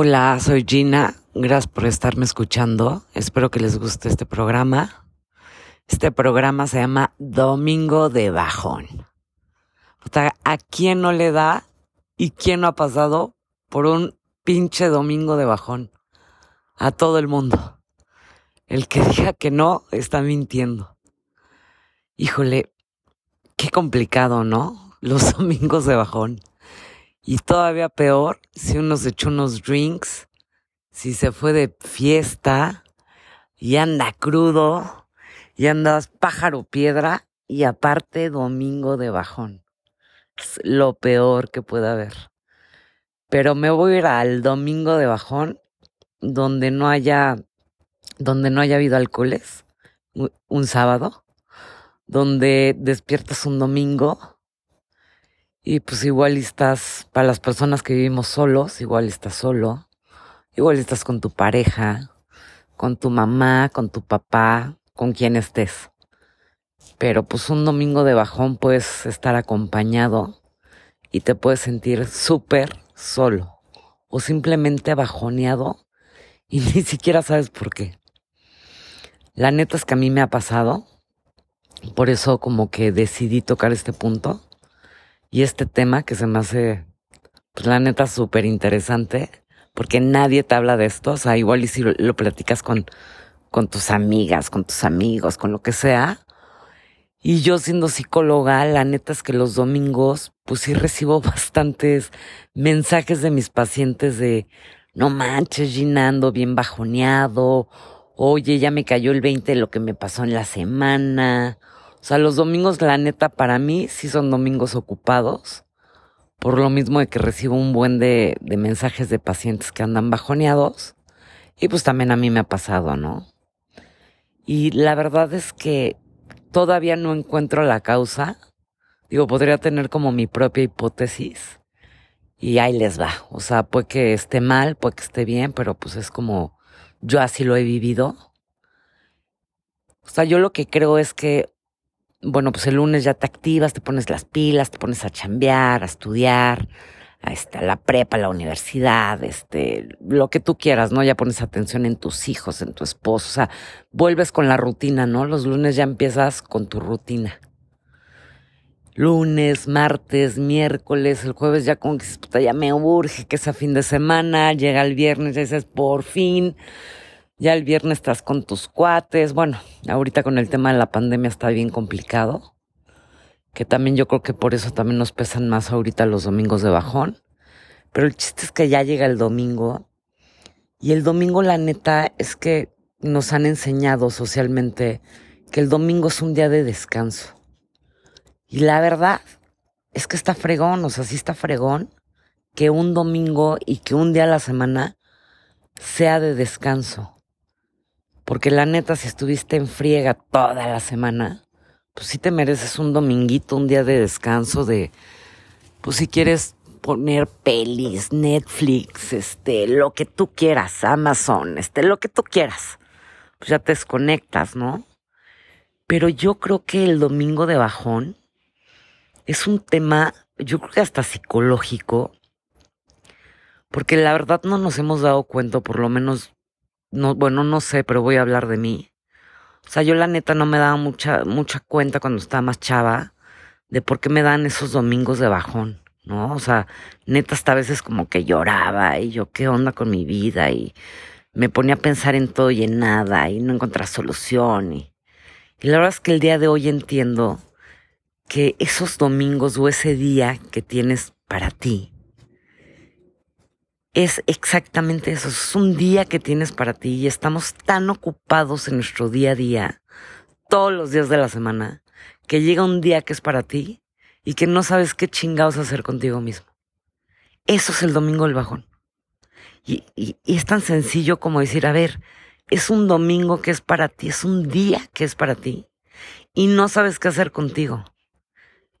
Hola, soy Gina. Gracias por estarme escuchando. Espero que les guste este programa. Este programa se llama Domingo de Bajón. ¿a quién no le da y quién no ha pasado por un pinche domingo de bajón? A todo el mundo. El que diga que no está mintiendo. Híjole, qué complicado, ¿no? Los domingos de bajón. Y todavía peor, si uno se echó unos drinks, si se fue de fiesta y anda crudo y andas pájaro piedra y aparte domingo de bajón. Es lo peor que puede haber. Pero me voy a ir al domingo de bajón donde no haya donde no haya habido alcoholes un sábado, donde despiertas un domingo y pues igual estás, para las personas que vivimos solos, igual estás solo, igual estás con tu pareja, con tu mamá, con tu papá, con quien estés. Pero pues un domingo de bajón puedes estar acompañado y te puedes sentir súper solo o simplemente bajoneado y ni siquiera sabes por qué. La neta es que a mí me ha pasado, por eso como que decidí tocar este punto y este tema que se me hace, pues la neta, súper interesante, porque nadie te habla de esto, o sea, igual y si lo, platicas con, con tus amigas, con tus amigos, con lo que sea. Y yo siendo psicóloga, la neta es que los domingos, pues sí recibo bastantes mensajes de mis pacientes de, no manches, Ginando, bien bajoneado, oye, ya me cayó el 20 de lo que me pasó en la semana, sea, los domingos, la neta, para mí sí son domingos ocupados. Por lo mismo de que recibo un buen de, de mensajes de pacientes que andan bajoneados. Y pues también a mí me ha pasado, ¿no? Y la verdad es que todavía no encuentro la causa. Digo, podría tener como mi propia hipótesis. Y ahí les va. O sea, puede que esté mal, puede que esté bien, pero pues es como yo así lo he vivido. O sea, yo lo que creo es que bueno, pues el lunes ya te activas, te pones las pilas, te pones a chambear, a estudiar, a, este, a la prepa, la universidad, este, lo que tú quieras, ¿no? Ya pones atención en tus hijos, en tu esposo, o sea, vuelves con la rutina, ¿no? Los lunes ya empiezas con tu rutina. Lunes, martes, miércoles, el jueves ya como que ya me urge que sea fin de semana, llega el viernes y dices, por fin, ya el viernes estás con tus cuates. Bueno, ahorita con el tema de la pandemia está bien complicado. Que también yo creo que por eso también nos pesan más ahorita los domingos de bajón. Pero el chiste es que ya llega el domingo. Y el domingo, la neta, es que nos han enseñado socialmente que el domingo es un día de descanso. Y la verdad es que está fregón, o sea, sí está fregón que un domingo y que un día a la semana sea de descanso. Porque la neta, si estuviste en friega toda la semana, pues sí te mereces un dominguito, un día de descanso de, pues si quieres poner pelis, Netflix, este, lo que tú quieras, Amazon, este, lo que tú quieras. Pues ya te desconectas, ¿no? Pero yo creo que el domingo de bajón es un tema, yo creo que hasta psicológico, porque la verdad no nos hemos dado cuenta, por lo menos no, bueno, no sé, pero voy a hablar de mí. O sea, yo la neta no me daba mucha, mucha cuenta cuando estaba más chava de por qué me dan esos domingos de bajón, ¿no? O sea, neta hasta a veces como que lloraba y yo, ¿qué onda con mi vida? Y me ponía a pensar en todo y en nada y no encontraba solución. Y, y la verdad es que el día de hoy entiendo que esos domingos o ese día que tienes para ti, es exactamente eso. Es un día que tienes para ti y estamos tan ocupados en nuestro día a día, todos los días de la semana, que llega un día que es para ti y que no sabes qué chingados hacer contigo mismo. Eso es el domingo del bajón. Y, y, es tan sencillo como decir, a ver, es un domingo que es para ti, es un día que es para ti y no sabes qué hacer contigo.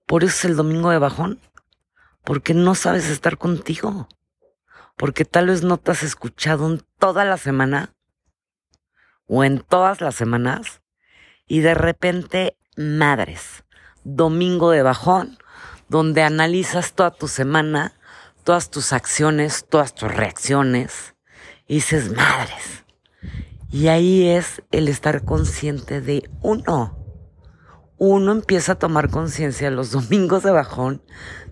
Por eso es el domingo de bajón, porque no sabes estar contigo porque tal vez no te has escuchado en toda la semana o en todas las semanas y de repente, madres, domingo de bajón, donde analizas toda tu semana, todas tus acciones, todas tus reacciones, y dices, madres. Y ahí es el estar consciente de uno. Uno empieza a tomar conciencia los domingos de bajón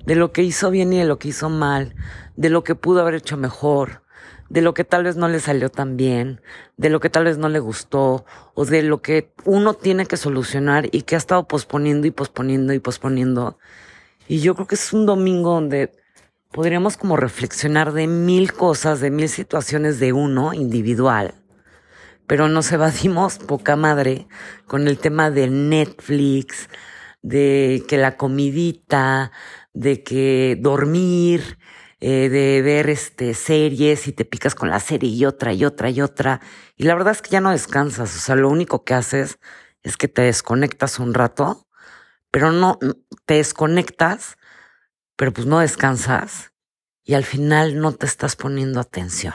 de lo que hizo bien y de lo que hizo mal, de lo que pudo haber hecho mejor, de lo que tal vez no le salió tan bien, de lo que tal vez no le gustó, o de lo que uno tiene que solucionar y que ha estado posponiendo y posponiendo y posponiendo. Y yo creo que es un domingo donde podríamos como reflexionar de mil cosas, de mil situaciones de uno individual, pero nos evadimos poca madre con el tema de Netflix, de que la comidita, de que dormir, eh, de ver este series y te picas con la serie y otra y otra y otra. Y la verdad es que ya no descansas. O sea, lo único que haces es que te desconectas un rato, pero no te desconectas, pero pues no descansas y al final no te estás poniendo atención.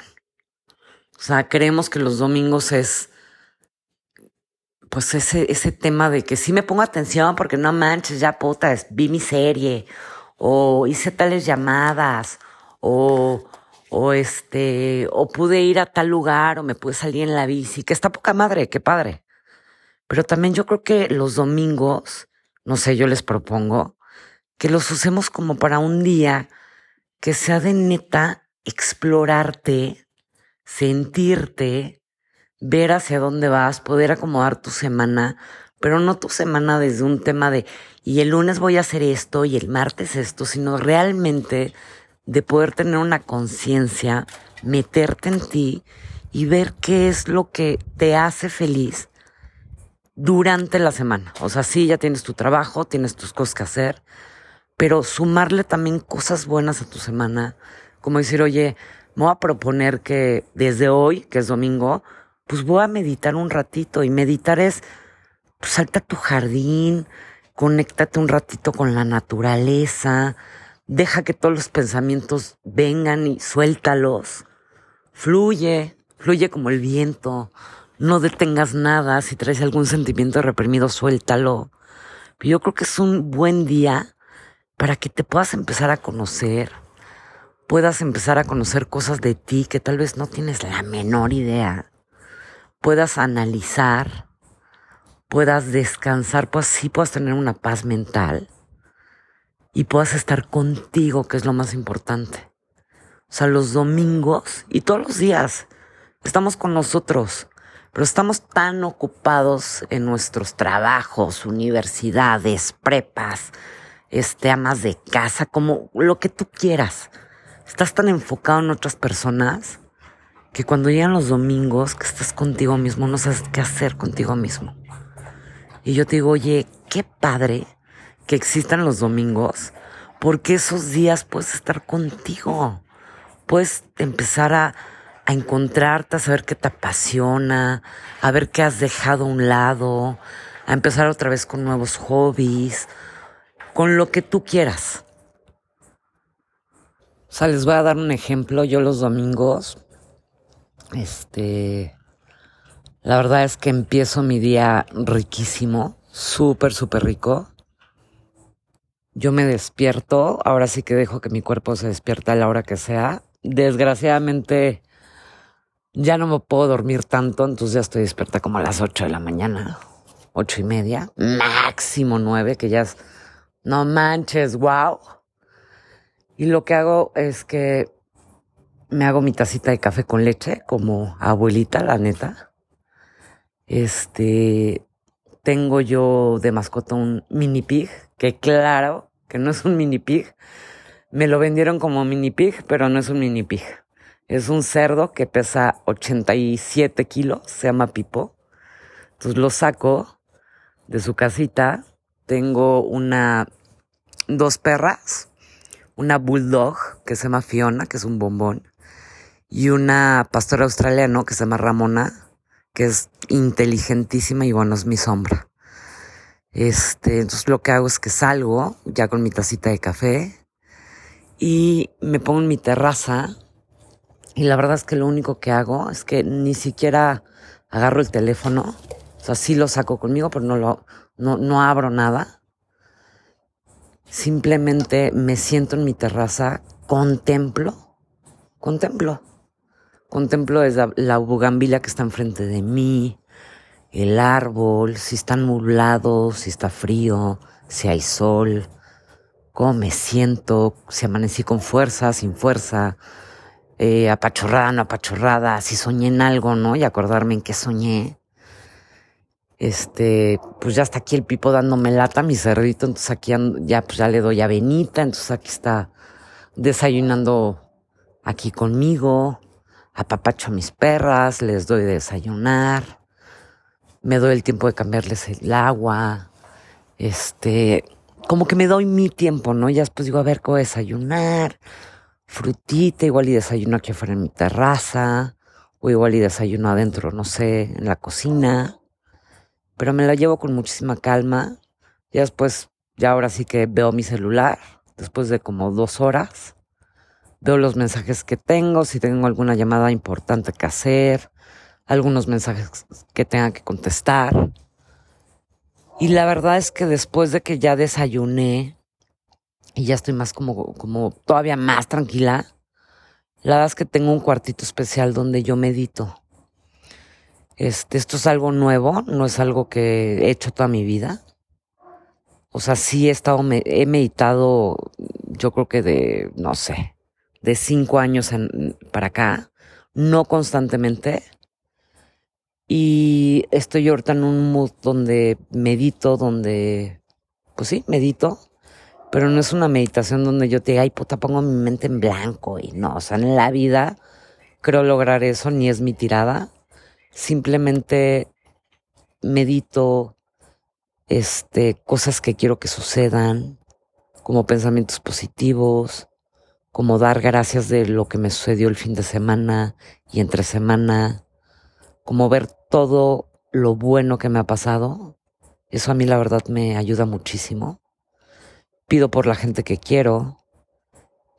O sea, creemos que los domingos es pues ese, ese tema de que sí me pongo atención porque no manches, ya puta, vi mi serie o hice tales llamadas o, o este, o pude ir a tal lugar, o me pude salir en la bici, que está poca madre, qué padre. Pero también yo creo que los domingos, no sé, yo les propongo que los usemos como para un día que sea de neta explorarte, sentirte, ver hacia dónde vas, poder acomodar tu semana, pero no tu semana desde un tema de, y el lunes voy a hacer esto y el martes esto, sino realmente de poder tener una conciencia, meterte en ti y ver qué es lo que te hace feliz durante la semana. O sea, sí, ya tienes tu trabajo, tienes tus cosas que hacer, pero sumarle también cosas buenas a tu semana, como decir, oye, me voy a proponer que desde hoy, que es domingo, pues voy a meditar un ratito y meditar es, pues salta a tu jardín, conéctate un ratito con la naturaleza, Deja que todos los pensamientos vengan y suéltalos. Fluye, fluye como el viento. No detengas nada. Si traes algún sentimiento reprimido, suéltalo. Yo creo que es un buen día para que te puedas empezar a conocer, puedas empezar a conocer cosas de ti que tal vez no tienes la menor idea, puedas analizar, puedas descansar, pues sí puedas tener una paz mental y puedas estar contigo, que es lo más importante. O sea, los domingos y todos los días estamos con nosotros, pero estamos tan ocupados en nuestros trabajos, universidades, prepas, este, amas de casa, como lo que tú quieras. Estás tan enfocado en otras personas que cuando llegan los domingos, que estás contigo mismo, no sabes qué hacer contigo mismo. Y yo te digo, oye, qué padre que existan los domingos, porque esos días puedes estar contigo, puedes empezar a, a encontrarte, a saber qué te apasiona, a ver qué has dejado a un lado, a empezar otra vez con nuevos hobbies, con lo que tú quieras. O sea, les voy a dar un ejemplo. Yo los domingos, este, la verdad es que empiezo mi día riquísimo, súper, súper rico yo me despierto, ahora sí que dejo que mi cuerpo se despierta a la hora que sea. Desgraciadamente ya no me puedo dormir tanto, entonces ya estoy despierta como a las 8 de la mañana, ocho y media, máximo nueve, que ya es, no manches, wow. Y lo que hago es que me hago mi tacita de café con leche, como abuelita, la neta. Este, tengo yo de mascota un mini pig, que claro, que no es un mini pig. Me lo vendieron como mini pig, pero no es un mini pig. Es un cerdo que pesa 87 kilos, se llama Pipo. Entonces lo saco de su casita. Tengo una, dos perras, una bulldog que se llama Fiona, que es un bombón, y una pastora australiana que se llama Ramona, que es inteligentísima y bueno, es mi sombra. Este, entonces lo que hago es que salgo ya con mi tacita de café y me pongo en mi terraza y la verdad es que lo único que hago es que ni siquiera agarro el teléfono, o sea, sí lo saco conmigo, pero no lo, no, no abro nada. Simplemente me siento en mi terraza contemplo, contemplo, contemplo desde la bugambila que está enfrente de mí, el árbol, si están nublados, si está frío, si hay sol, cómo me siento, si amanecí con fuerza, sin fuerza, eh, apachorrada, no apachorrada, si soñé en algo, ¿no? Y acordarme en qué soñé. Este, pues ya está aquí el pipo dándome lata, mi cerdito, entonces aquí ya, pues ya le doy avenita, entonces aquí está desayunando aquí conmigo, apapacho a mis perras, les doy de desayunar me doy el tiempo de cambiarles el agua, este, como que me doy mi tiempo, ¿no? Ya después digo, a ver, ¿qué voy a desayunar? Frutita, igual y desayuno aquí afuera en mi terraza, o igual y desayuno adentro, no sé, en la cocina, pero me la llevo con muchísima calma. Ya después, ya ahora sí que veo mi celular, después de como dos horas, veo los mensajes que tengo, si tengo alguna llamada importante que hacer, algunos mensajes que tenga que contestar. Y la verdad es que después de que ya desayuné y ya estoy más como, como todavía más tranquila, la verdad es que tengo un cuartito especial donde yo medito. Este, esto es algo nuevo, no es algo que he hecho toda mi vida. O sea, sí he estado, he meditado, yo creo que de, no sé, de cinco años para acá, no constantemente, y estoy ahorita en un mood donde medito, donde, pues sí, medito, pero no es una meditación donde yo te diga, ay puta, pongo mi mente en blanco y no, o sea, en la vida creo lograr eso, ni es mi tirada. Simplemente medito, este, cosas que quiero que sucedan, como pensamientos positivos, como dar gracias de lo que me sucedió el fin de semana y entre semana, como ver todo lo bueno que me ha pasado. Eso a mí la verdad me ayuda muchísimo. Pido por la gente que quiero,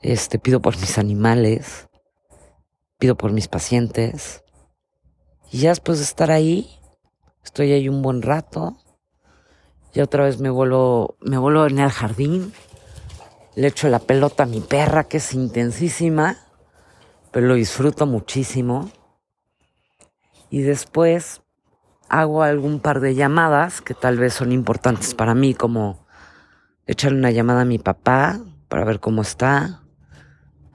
este, pido por mis animales, pido por mis pacientes. Y ya después de estar ahí, estoy ahí un buen rato. Y otra vez me vuelvo, me vuelvo en el jardín. Le echo la pelota a mi perra, que es intensísima, pero lo disfruto muchísimo y después hago algún par de llamadas que tal vez son importantes para mí, como echarle una llamada a mi papá para ver cómo está,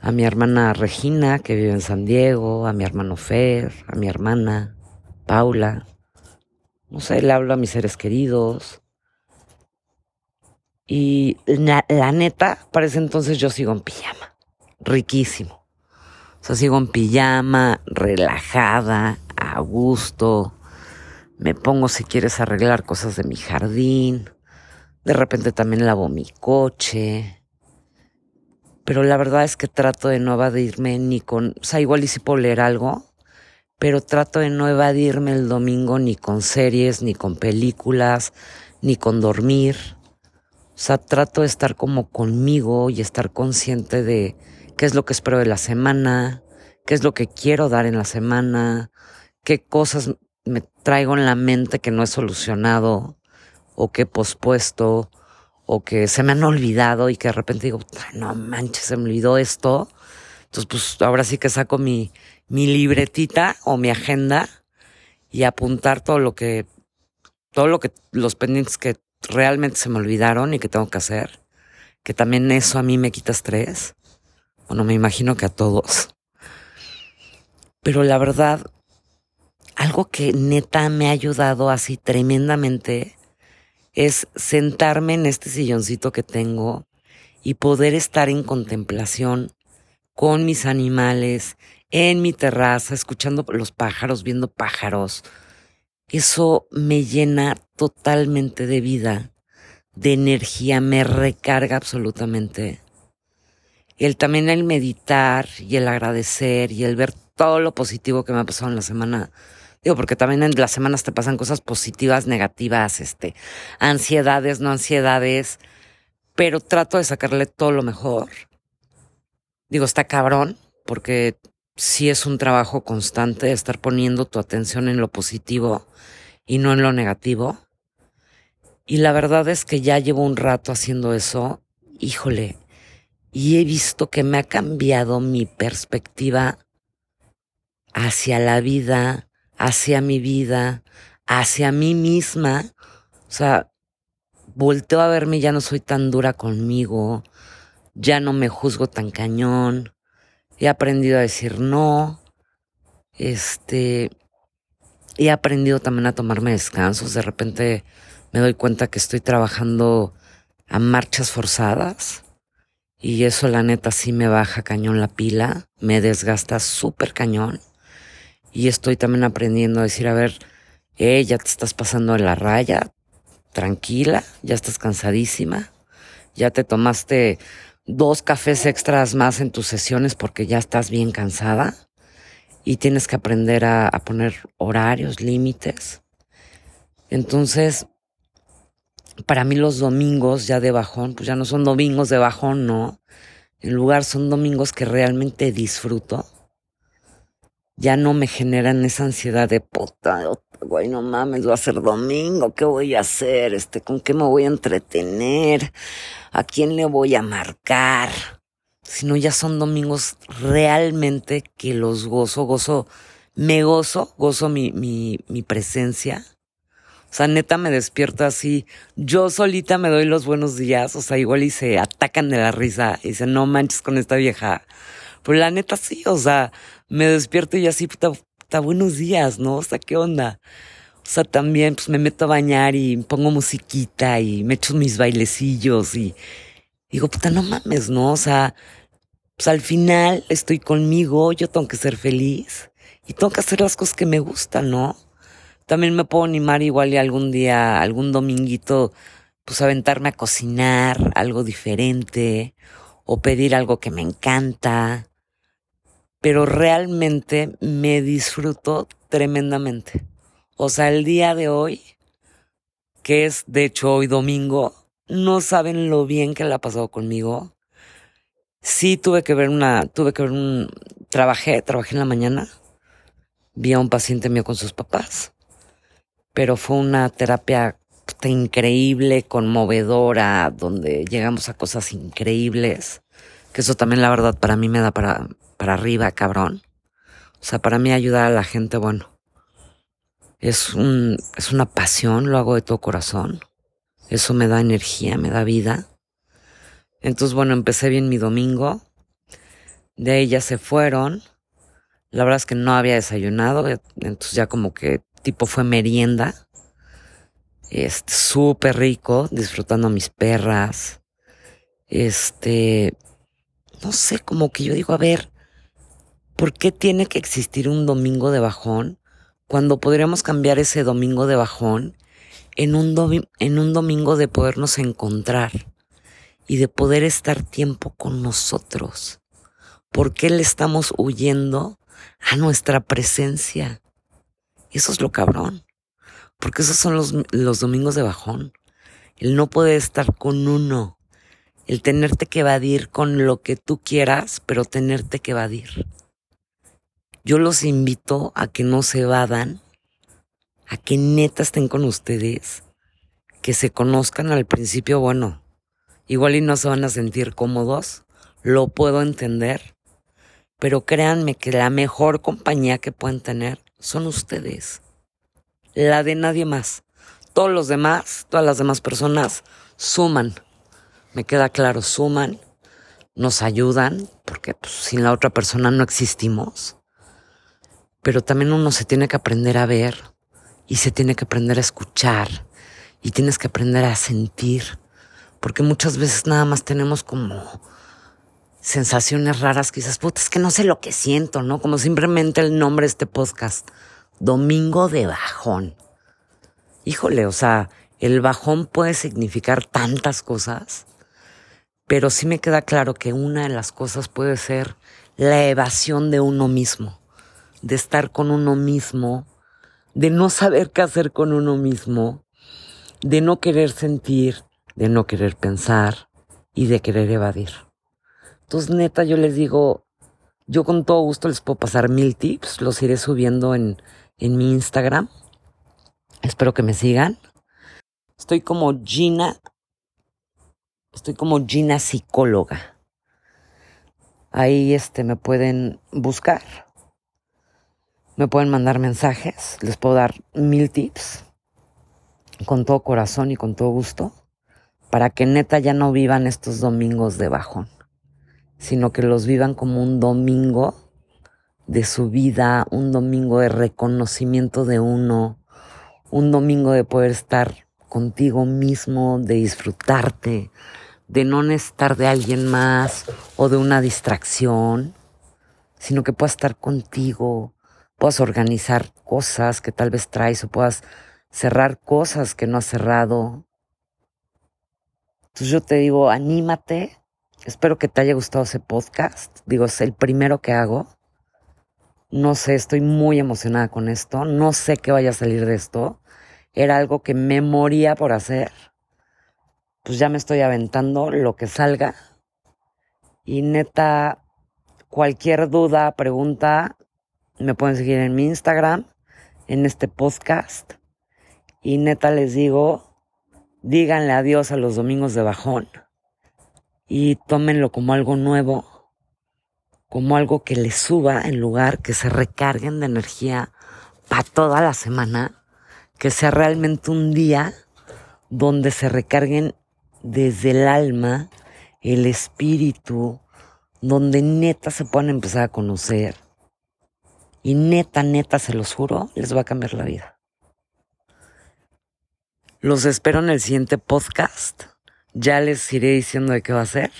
a mi hermana Regina, que vive en San Diego, a mi hermano Fer, a mi hermana Paula. No sé, le hablo a mis seres queridos. Y la, la neta, para ese entonces yo sigo en pijama. Riquísimo. O sea, sigo en pijama, relajada, a gusto, me pongo si quieres arreglar cosas de mi jardín, de repente también lavo mi coche, pero la verdad es que trato de no evadirme ni con, o sea, igual y si puedo leer algo, pero trato de no evadirme el domingo ni con series, ni con películas, ni con dormir. O sea, trato de estar como conmigo y estar consciente de qué es lo que espero de la semana, qué es lo que quiero dar en la semana, qué cosas me traigo en la mente que no he solucionado o que he pospuesto o que se me han olvidado y que de repente digo, no manches, se me olvidó esto. Entonces, pues ahora sí que saco mi, mi libretita o mi agenda y apuntar todo lo que, todo lo que, los pendientes que realmente se me olvidaron y que tengo que hacer. Que también eso a mí me quita estrés. Bueno, me imagino que a todos. Pero la verdad, algo que neta me ha ayudado así tremendamente es sentarme en este silloncito que tengo y poder estar en contemplación con mis animales, en mi terraza, escuchando los pájaros, viendo pájaros. Eso me llena totalmente de vida, de energía, me recarga absolutamente. El también el meditar y el agradecer y el ver todo lo positivo que me ha pasado en la semana Digo, porque también en las semanas te pasan cosas positivas, negativas, este, ansiedades, no ansiedades, pero trato de sacarle todo lo mejor. Digo, está cabrón, porque sí es un trabajo constante estar poniendo tu atención en lo positivo y no en lo negativo. Y la verdad es que ya llevo un rato haciendo eso, híjole, y he visto que me ha cambiado mi perspectiva hacia la vida, hacia mi vida, hacia mí misma. O sea, volteo a verme, ya no soy tan dura conmigo, ya no me juzgo tan cañón, he aprendido a decir no, este, he aprendido también a tomarme descansos, de repente me doy cuenta que estoy trabajando a marchas forzadas y eso la neta sí me baja cañón la pila, me desgasta súper cañón y estoy también aprendiendo a decir, a ver, eh, ya te estás pasando de la raya, tranquila, ya estás cansadísima, ya te tomaste dos cafés extras más en tus sesiones porque ya estás bien cansada y tienes que aprender a, a poner horarios, límites. Entonces, para mí los domingos ya de bajón, pues ya no son domingos de bajón, no. En lugar son domingos que realmente disfruto. Ya no me generan esa ansiedad de puta, güey, no mames, va a ser domingo, ¿qué voy a hacer? Este, ¿con qué me voy a entretener? ¿A quién le voy a marcar? Sino ya son domingos realmente que los gozo, gozo, me gozo, gozo mi, mi, mi presencia o sea, neta me despierto así. Yo solita me doy los buenos días. O sea, igual y se atacan de la risa. Y dicen, no manches con esta vieja. La neta sí, o sea, me despierto y así, puta, puta, buenos días, ¿no? O sea, ¿qué onda? O sea, también pues me meto a bañar y pongo musiquita y me echo mis bailecillos y digo, puta, no mames, ¿no? O sea, pues al final estoy conmigo, yo tengo que ser feliz y tengo que hacer las cosas que me gustan, ¿no? También me puedo animar igual y algún día, algún dominguito, pues aventarme a cocinar algo diferente o pedir algo que me encanta. Pero realmente me disfruto tremendamente. O sea, el día de hoy, que es de hecho hoy domingo, no saben lo bien que le ha pasado conmigo. Sí tuve que ver una, tuve que ver un, trabajé, trabajé en la mañana, vi a un paciente mío con sus papás pero fue una terapia increíble, conmovedora, donde llegamos a cosas increíbles, que eso también la verdad para mí me da para, para arriba, cabrón. O sea, para mí ayudar a la gente, bueno, es un, es una pasión, lo hago de todo corazón. Eso me da energía, me da vida. Entonces, bueno, empecé bien mi domingo. De ahí ya se fueron. La verdad es que no había desayunado, entonces ya como que tipo fue merienda. Este, súper rico, disfrutando a mis perras. Este, no sé, como que yo digo, a ver, ¿por qué tiene que existir un domingo de bajón cuando podríamos cambiar ese domingo de bajón en un, en un domingo de podernos encontrar y de poder estar tiempo con nosotros? ¿Por qué le estamos huyendo a nuestra presencia? Eso es lo cabrón. Porque esos son los, los domingos de bajón. El no poder estar con uno. El tenerte que evadir con lo que tú quieras, pero tenerte que evadir. Yo los invito a que no se evadan, a que neta estén con ustedes, que se conozcan al principio, bueno, igual y no se van a sentir cómodos, lo puedo entender, pero créanme que la mejor compañía que pueden tener son ustedes. La de nadie más. Todos los demás, todas las demás personas suman. Me queda claro, suman, nos ayudan, porque pues, sin la otra persona no existimos. Pero también uno se tiene que aprender a ver y se tiene que aprender a escuchar y tienes que aprender a sentir. Porque muchas veces nada más tenemos como sensaciones raras que dices, puta, es que no sé lo que siento, ¿no? Como simplemente el nombre de este podcast, Domingo de Bajón. Híjole, o sea, el bajón puede significar tantas cosas, pero sí me queda claro que una de las cosas puede ser la evasión de uno mismo, de estar con uno mismo, de no saber qué hacer con uno mismo, de no querer sentir, de no querer pensar y de querer evadir. Entonces, neta, yo les digo, yo con todo gusto les puedo pasar mil tips, los iré subiendo en, en mi Instagram. Espero que me sigan. Estoy como Gina, estoy como Gina psicóloga. Ahí este me pueden buscar. Me pueden mandar mensajes, les puedo dar mil tips con todo corazón y con todo gusto para que neta ya no vivan estos domingos de bajón, sino que los vivan como un domingo de su vida, un domingo de reconocimiento de uno, un domingo de poder estar contigo mismo, de disfrutarte, de no necesitar de alguien más o de una distracción, sino que puedas estar contigo, puedas organizar cosas que tal vez traes o puedas cerrar cosas que no has cerrado. Entonces yo te digo, anímate. Espero que te haya gustado ese podcast. Digo, es el primero que hago. No sé, estoy muy emocionada con esto. No sé qué vaya a salir de esto. Era algo que me moría por hacer. Pues ya me estoy aventando lo que salga. Y neta, cualquier duda, pregunta, me pueden seguir en mi Instagram, en este podcast. Y neta les digo, díganle adiós a los domingos de bajón y tómenlo como algo nuevo, como algo que les suba en lugar que se recarguen de energía para toda la semana, que sea realmente un día donde se recarguen desde el alma, el espíritu, donde neta se puedan empezar a conocer y neta, neta, se los juro, les va a cambiar la vida. Los espero en el siguiente podcast. Ya les iré diciendo de qué va a ser.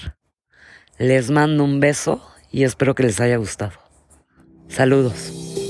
Les mando un beso y espero que les haya gustado. Saludos.